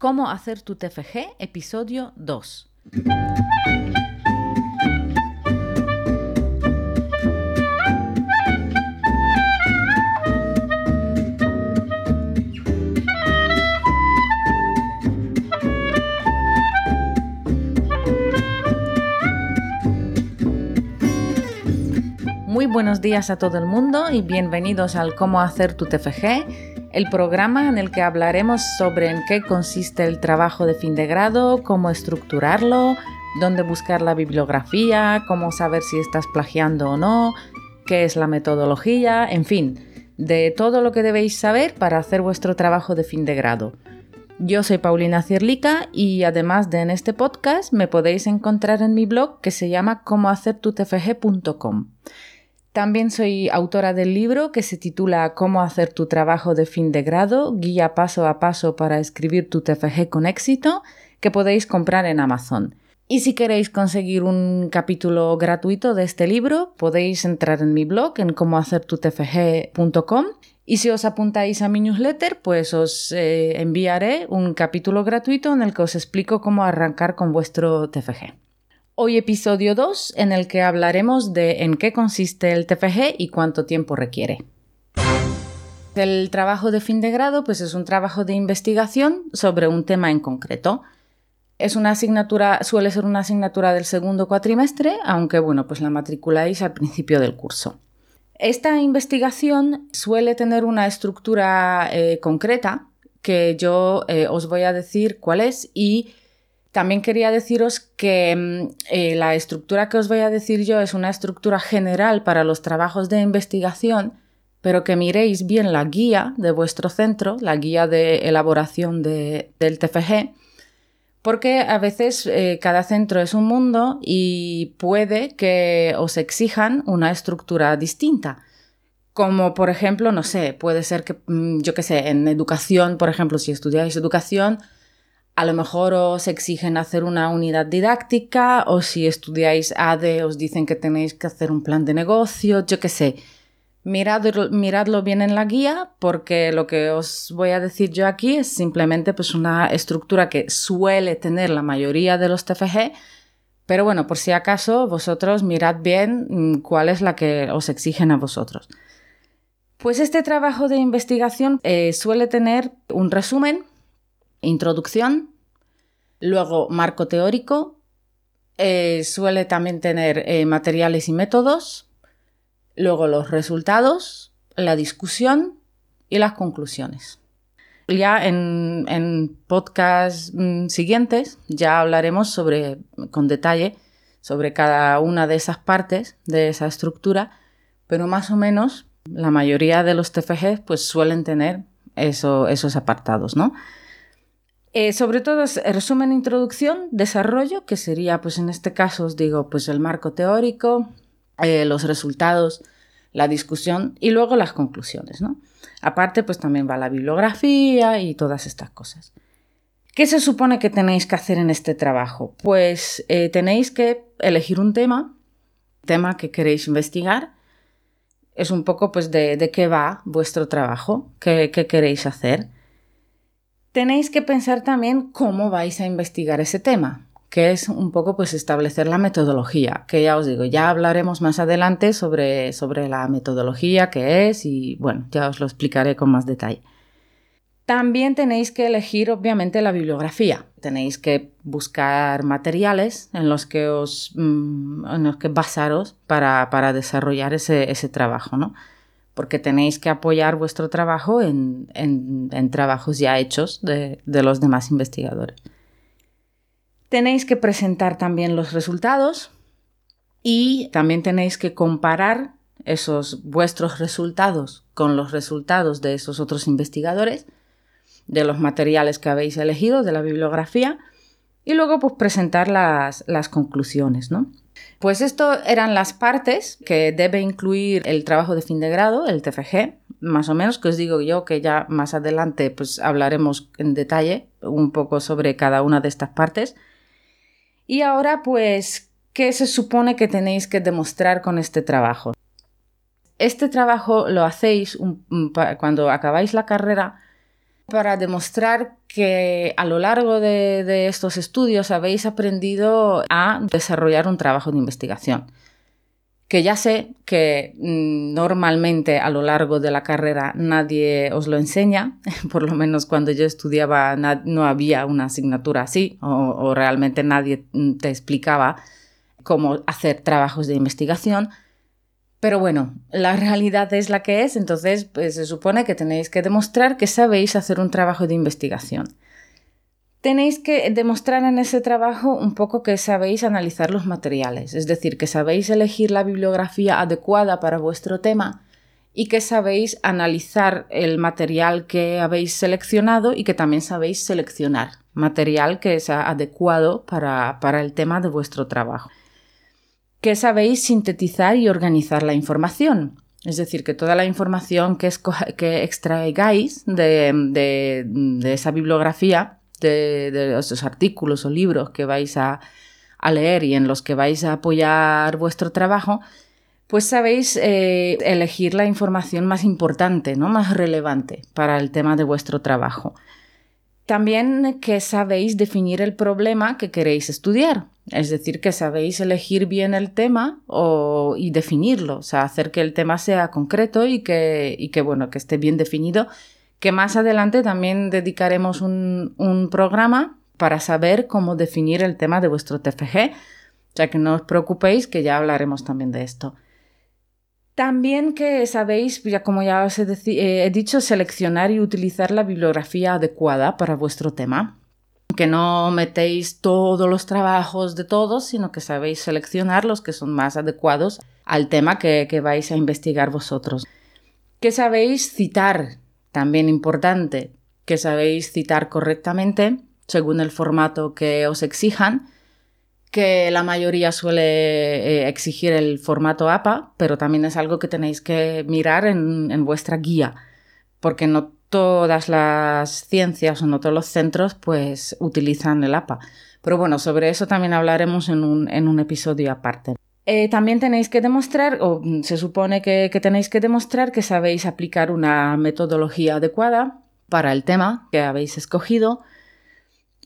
Cómo hacer tu TFG, episodio 2. Muy buenos días a todo el mundo y bienvenidos al Cómo hacer tu TFG, el programa en el que hablaremos sobre en qué consiste el trabajo de fin de grado, cómo estructurarlo, dónde buscar la bibliografía, cómo saber si estás plagiando o no, qué es la metodología, en fin, de todo lo que debéis saber para hacer vuestro trabajo de fin de grado. Yo soy Paulina Cierlica y además de en este podcast me podéis encontrar en mi blog que se llama comohacertutfg.com. También soy autora del libro que se titula Cómo hacer tu trabajo de fin de grado, guía paso a paso para escribir tu TFG con éxito, que podéis comprar en Amazon. Y si queréis conseguir un capítulo gratuito de este libro, podéis entrar en mi blog en cómohacertutfg.com y si os apuntáis a mi newsletter, pues os eh, enviaré un capítulo gratuito en el que os explico cómo arrancar con vuestro TFG. Hoy episodio 2 en el que hablaremos de en qué consiste el TFG y cuánto tiempo requiere. El trabajo de fin de grado pues es un trabajo de investigación sobre un tema en concreto. Es una asignatura, suele ser una asignatura del segundo cuatrimestre, aunque bueno, pues la matriculáis al principio del curso. Esta investigación suele tener una estructura eh, concreta que yo eh, os voy a decir cuál es y también quería deciros que mm, eh, la estructura que os voy a decir yo es una estructura general para los trabajos de investigación, pero que miréis bien la guía de vuestro centro, la guía de elaboración del TFG, porque a veces eh, cada centro es un mundo y puede que os exijan una estructura distinta. Como por ejemplo, no sé, puede ser que, mm, yo qué sé, en educación, por ejemplo, si estudiáis educación, a lo mejor os exigen hacer una unidad didáctica o si estudiáis ADE os dicen que tenéis que hacer un plan de negocio, yo qué sé. miradlo bien en la guía porque lo que os voy a decir yo aquí es simplemente pues una estructura que suele tener la mayoría de los TFG, pero bueno, por si acaso vosotros mirad bien mm, cuál es la que os exigen a vosotros. Pues este trabajo de investigación eh, suele tener un resumen, introducción, Luego, marco teórico. Eh, suele también tener eh, materiales y métodos. Luego, los resultados, la discusión y las conclusiones. Ya en, en podcasts mm, siguientes ya hablaremos sobre, con detalle sobre cada una de esas partes de esa estructura, pero más o menos la mayoría de los TFG pues suelen tener esos apartados, ¿no? Eh, sobre todo es resumen, introducción, desarrollo, que sería, pues en este caso os digo, pues el marco teórico, eh, los resultados, la discusión y luego las conclusiones, ¿no? Aparte, pues también va la bibliografía y todas estas cosas. ¿Qué se supone que tenéis que hacer en este trabajo? Pues eh, tenéis que elegir un tema, tema que queréis investigar. Es un poco pues de, qué va vuestro trabajo, qué queréis hacer tenéis que pensar también cómo vais a investigar ese tema, que es un poco pues establecer la metodología, que ya os digo, ya hablaremos más adelante sobre, sobre la metodología que es y bueno, ya os lo explicaré con más detalle. También tenéis que elegir obviamente la bibliografía. Tenéis que buscar materiales en los que os mm, en los que basaros para, para desarrollar ese, ese trabajo, ¿no? Porque tenéis que apoyar vuestro trabajo en, trabajos ya hechos de, los demás investigadores. Tenéis que presentar también los resultados y también tenéis que comparar esos vuestros resultados con los resultados de esos otros investigadores, de los materiales que habéis elegido, de la bibliografía, y luego pues presentar las, las conclusiones, ¿no? Pues esto eran las partes que debe incluir el trabajo de fin de grado, el TFG, más o menos, que os digo yo que ya más adelante pues hablaremos en detalle un poco sobre cada una de estas partes. Y ahora pues, ¿qué se supone que tenéis que demostrar con este trabajo? Este trabajo lo hacéis cuando acabáis la carrera para demostrar que a lo largo de, estos estudios habéis aprendido a desarrollar un trabajo de investigación. Que ya sé que mm, normalmente a lo largo de la carrera nadie os lo enseña, por lo menos cuando yo estudiaba no había una asignatura así o realmente nadie mm, te explicaba cómo hacer trabajos de investigación. Pero bueno, la realidad es la que es, entonces pues, se supone que tenéis que demostrar que sabéis hacer un trabajo de investigación. Tenéis que demostrar en ese trabajo un poco que sabéis analizar los materiales, es decir, que sabéis elegir la bibliografía adecuada para vuestro tema y que sabéis analizar el material que habéis seleccionado y que también sabéis seleccionar material que sea adecuado para, para el tema de vuestro trabajo que sabéis sintetizar y organizar la información. Es decir, que toda la información que, extraigáis de, esa bibliografía, de, esos artículos o libros que vais a, leer y en los que vais a apoyar vuestro trabajo, pues sabéis eh, elegir la información más importante, ¿no? más relevante para el tema de vuestro trabajo. También que sabéis definir el problema que queréis estudiar. Es decir, que sabéis elegir bien el tema y definirlo, o sea, hacer que el tema sea concreto y que, bueno, que esté bien definido, que más adelante también dedicaremos un, un programa para saber cómo definir el tema de vuestro TFG. O sea, que no os preocupéis, que ya hablaremos también de esto. También que sabéis, ya como ya os he, he dicho, seleccionar y utilizar la bibliografía adecuada para vuestro tema que no metéis todos los trabajos de todos, sino que sabéis seleccionar los que son más adecuados al tema que, vais a investigar vosotros. Que sabéis citar, también importante, que sabéis citar correctamente según el formato que os exijan, que la mayoría suele eh, exigir el formato APA, pero también es algo que tenéis que mirar en, vuestra guía, porque no todas las ciencias o no todos los centros pues utilizan el APA. Pero bueno, sobre eso también hablaremos en un, episodio aparte. Eh, también tenéis que demostrar, o se supone que, tenéis que demostrar que sabéis aplicar una metodología adecuada para el tema que habéis escogido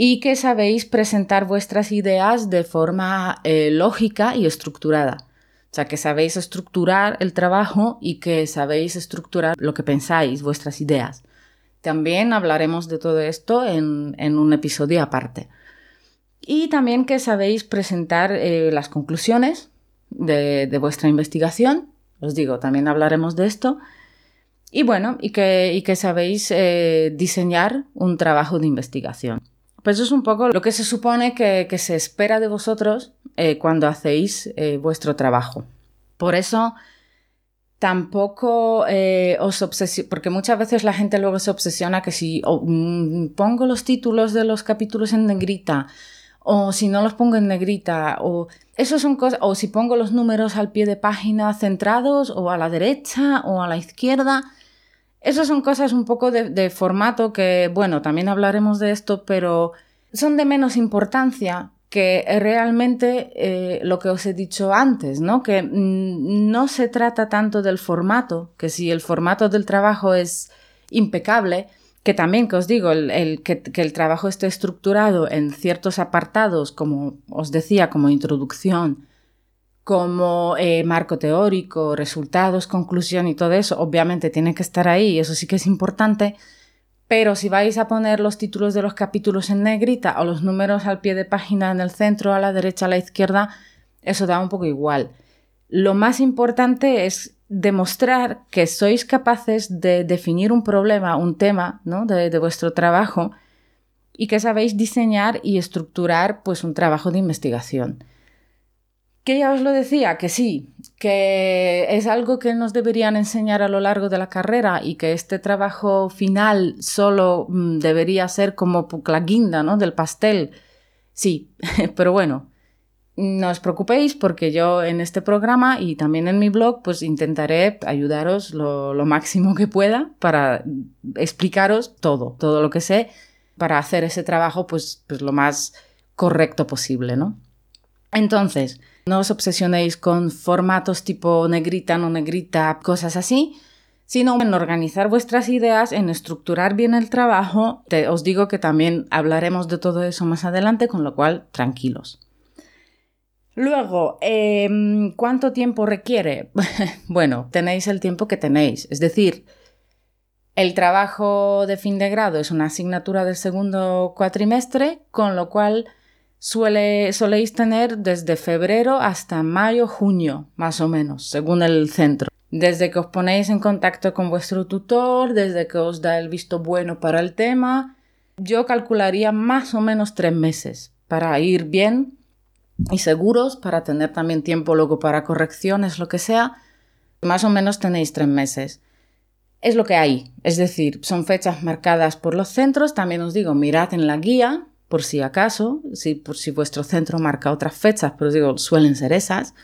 y que sabéis presentar vuestras ideas de forma eh, lógica y estructurada. O sea, que sabéis estructurar el trabajo y que sabéis estructurar lo que pensáis, vuestras ideas. También hablaremos de todo esto en, un episodio aparte. Y también que sabéis presentar eh, las conclusiones de, vuestra investigación. Os digo, también hablaremos de esto. Y bueno, y que, sabéis eh, diseñar un trabajo de investigación. Pues es un poco lo que se supone que, se espera de vosotros eh, cuando hacéis vuestro trabajo. Por eso tampoco eh, os obsesiona, porque muchas veces la gente luego se obsesiona que si mm, pongo los títulos de los capítulos en negrita, o si no los pongo en negrita, o son cosas, o si pongo los números al pie de página centrados, o a la derecha, o a la izquierda. Esas son cosas un poco de formato que, bueno, también hablaremos de esto, pero son de menos importancia que realmente eh, lo que os he dicho antes, ¿no? Que mm, no se trata tanto del formato, que si el formato del trabajo es impecable, que también que os digo, el, que, el trabajo esté estructurado en ciertos apartados, como os decía, como introducción, como eh, marco teórico, resultados, conclusión y todo eso, obviamente tiene que estar ahí, eso sí que es importante, pero si vais a poner los títulos de los capítulos en negrita o los números al pie de página en el centro, a la derecha, a la izquierda, eso da un poco igual. Lo más importante es demostrar que sois capaces de definir un problema, un tema ¿no? de, de vuestro trabajo y que sabéis diseñar y estructurar pues, un trabajo de investigación. Que ya os lo decía, que sí, que es algo que nos deberían enseñar a lo largo de la carrera y que este trabajo final solo mm, debería ser como la guinda ¿no? del pastel. Sí, pero bueno, no os preocupéis porque yo en este programa y también en mi blog pues intentaré ayudaros lo, lo máximo que pueda para explicaros todo, todo lo que sé para hacer ese trabajo pues, pues lo más correcto posible, ¿no? Entonces, no os obsesionéis con formatos tipo negrita, no negrita, cosas así, sino en organizar vuestras ideas, en estructurar bien el trabajo. os digo que también hablaremos de todo eso más adelante, con lo cual tranquilos. Luego, em, ¿cuánto tiempo requiere? bueno, tenéis el tiempo que tenéis. Es decir, el trabajo de fin de grado es una asignatura del segundo cuatrimestre, con lo cual suele, soléis tener desde febrero hasta mayo, junio, más o menos, según el centro. Desde que os ponéis en contacto con vuestro tutor, desde que os da el visto bueno para el tema, yo calcularía más o menos tres meses para ir bien y seguros, para tener también tiempo luego para correcciones, lo que sea. Más o menos tenéis tres meses. Es lo que hay, es decir, son fechas marcadas por los centros. También os digo, mirad en la guía, por si acaso, si, por si vuestro centro marca otras fechas, pero os digo, suelen ser esas.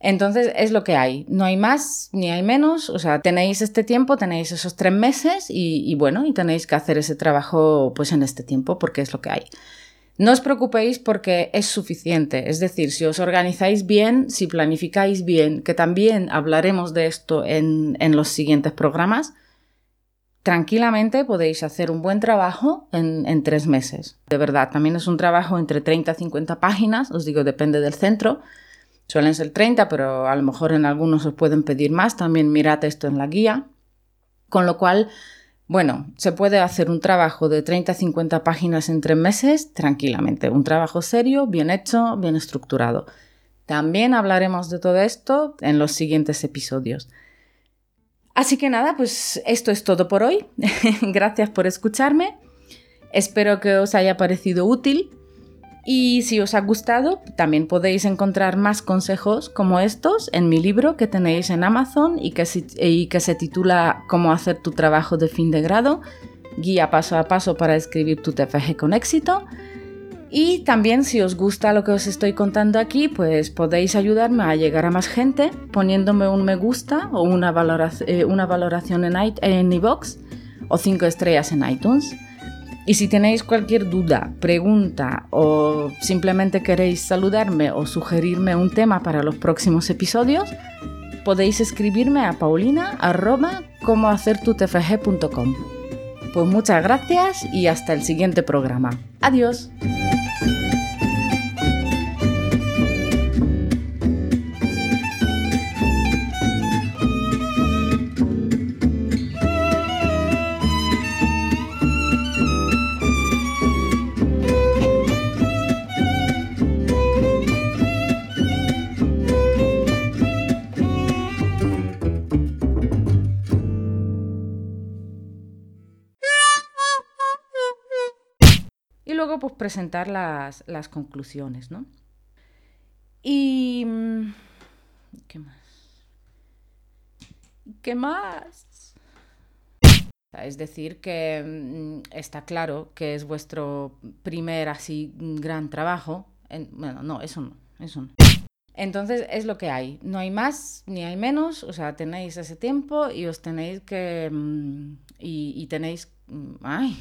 Entonces es lo que hay, no hay más ni hay menos, o sea, tenéis este tiempo, tenéis esos tres meses y, bueno, y tenéis que hacer ese trabajo pues en este tiempo porque es lo que hay. No os preocupéis porque es suficiente, es decir, si os organizáis bien, si planificáis bien, que también hablaremos de esto en, en los siguientes programas, tranquilamente podéis hacer un buen trabajo en, tres meses. De verdad, también es un trabajo entre 30 y 50 páginas, os digo, depende del centro, Suelen ser 30, pero a lo mejor en algunos os pueden pedir más. También mirad esto en la guía. Con lo cual, bueno, se puede hacer un trabajo de 30 a 50 páginas en tres meses tranquilamente. Un trabajo serio, bien hecho, bien estructurado. También hablaremos de todo esto en los siguientes episodios. Así que nada, pues esto es todo por hoy. Gracias por escucharme. Espero que os haya parecido útil y si os ha gustado, también podéis encontrar más consejos como estos en mi libro que tenéis en Amazon y que, se titula Cómo hacer tu trabajo de fin de grado, guía paso a paso para escribir tu TFG con éxito. Y también si os gusta lo que os estoy contando aquí, pues podéis ayudarme a llegar a más gente poniéndome un me gusta o una, eh, valoración en iVoox o cinco estrellas en iTunes. Y si tenéis cualquier duda, pregunta o simplemente queréis saludarme o sugerirme un tema para los próximos episodios, podéis escribirme a paulina Pues muchas gracias y hasta el siguiente programa. Adiós. Pues presentar las, conclusiones, ¿no? Y... Mm, ¿Qué más? ¿Qué más? Es decir, que mm, está claro que es vuestro primer así gran trabajo. bueno, no, eso no, eso no. Entonces es lo que hay. No hay más ni hay menos. O sea, tenéis ese tiempo y os tenéis que... Mm, y, y tenéis... Ay,